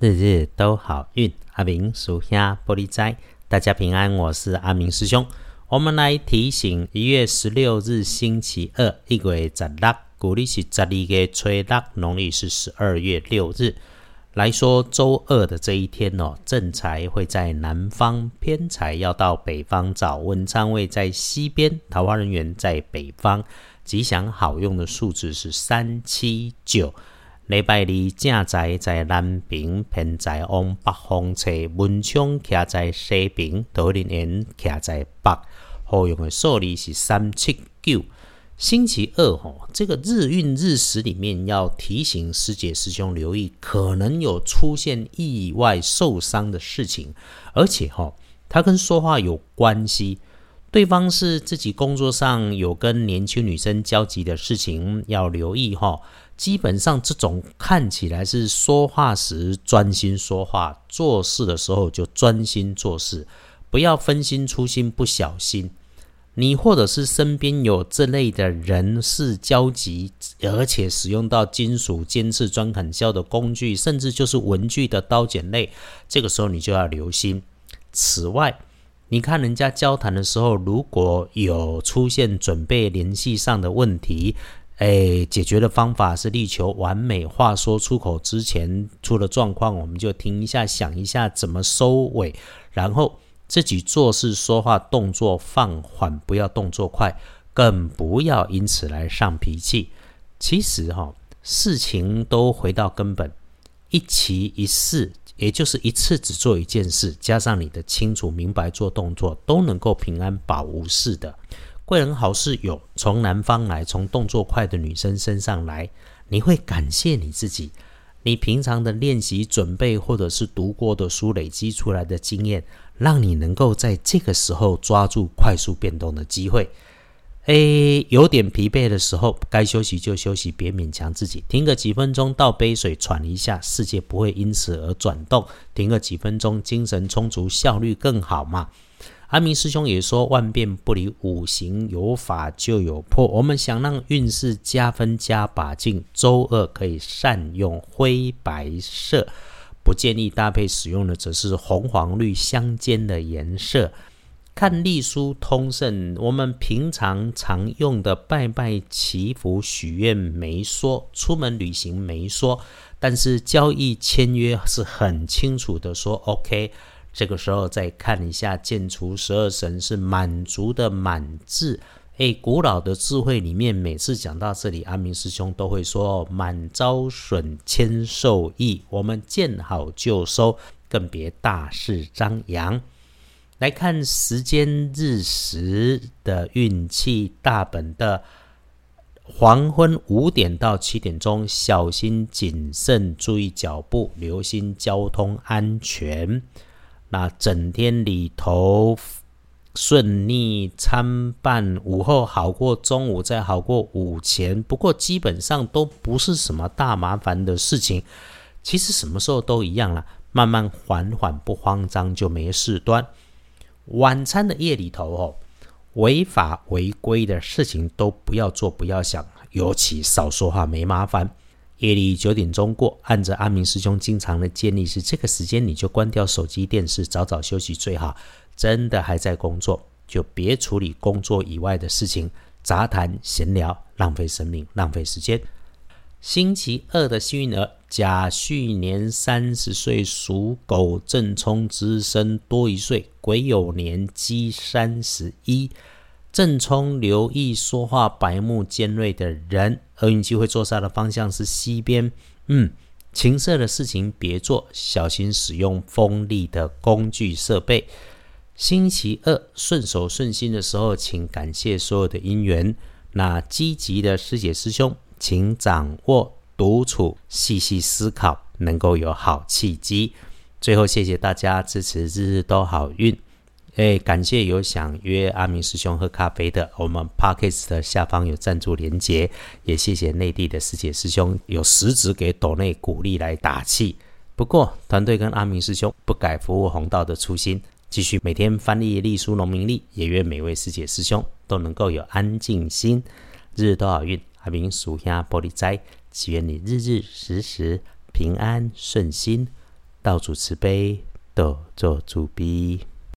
日日都好运。阿明属下玻璃斋，大家平安，我是阿明师兄。我们来提醒一月十六日星期二，一月十六，古历是十二月初六，农历是十二月六日。来说周二的这一天哦，正财会在南方，偏财要到北方找。文昌位在西边，桃花人员在北方。吉祥好用的数字是三七九。礼拜二正在在南边，偏在往北方侧，文昌徛在西边，桃林园徛在北。好用的数字是三七九。星期二吼，这个日运日时里面要提醒师姐师兄留意，可能有出现意外受伤的事情，而且吼，它跟说话有关系。对方是自己工作上有跟年轻女生交集的事情，要留意哈。基本上这种看起来是说话时专心说话，做事的时候就专心做事，不要分心粗心，不小心。你或者是身边有这类的人事交集，而且使用到金属尖刺、钻砍削的工具，甚至就是文具的刀剪类，这个时候你就要留心。此外，你看人家交谈的时候，如果有出现准备联系上的问题，哎，解决的方法是力求完美。话说出口之前出了状况，我们就停一下，想一下怎么收尾，然后自己做事说话动作放缓，不要动作快，更不要因此来上脾气。其实哈，事情都回到根本，一期一事。也就是一次只做一件事，加上你的清楚明白做动作，都能够平安保无事的。贵人好事有从南方来，从动作快的女生身上来，你会感谢你自己，你平常的练习准备或者是读过的书累积出来的经验，让你能够在这个时候抓住快速变动的机会。诶，有点疲惫的时候，该休息就休息，别勉强自己。停个几分钟，倒杯水，喘一下，世界不会因此而转动。停个几分钟，精神充足，效率更好嘛。阿明师兄也说，万变不离五行，有法就有破。我们想让运势加分加把劲，周二可以善用灰白色，不建议搭配使用的则是红黄绿相间的颜色。看隶书通胜，我们平常常用的拜拜祈福许愿没说，出门旅行没说，但是交易签约是很清楚的说 OK。这个时候再看一下建除十二神是满足的满字，诶，古老的智慧里面，每次讲到这里，阿明师兄都会说满招损，谦受益。我们见好就收，更别大肆张扬。来看时间日时的运气大本的黄昏五点到七点钟，小心谨慎，注意脚步，留心交通安全。那整天里头顺利参半，午后好过中午，再好过午前。不过基本上都不是什么大麻烦的事情。其实什么时候都一样了，慢慢缓缓，不慌张就没事端。晚餐的夜里头哦，违法违规的事情都不要做，不要想，尤其少说话，没麻烦。夜里九点钟过，按着阿明师兄经常的建议是，这个时间你就关掉手机、电视，早早休息最好。真的还在工作，就别处理工作以外的事情，杂谈闲聊，浪费生命，浪费时间。星期二的幸运儿，甲戌年三十岁属狗，正冲之身多一岁，癸酉年鸡三十一，正冲留意说话白目尖锐的人，厄运机会坐煞的方向是西边。嗯，情色的事情别做，小心使用锋利的工具设备。星期二顺手顺心的时候，请感谢所有的因缘。那积极的师姐师兄。请掌握独处，细细思考，能够有好契机。最后，谢谢大家支持，日日都好运。哎，感谢有想约阿明师兄喝咖啡的，我们 Parkes 的下方有赞助连结。也谢谢内地的师姐师兄有实质给岛内鼓励来打气。不过，团队跟阿明师兄不改服务红道的初心，继续每天翻译隶书农民历，也愿每位师姐师兄都能够有安静心，日日都好运。阿明属下玻璃斋，祈愿你日日时时平安顺心，道主慈悲，多做主逼。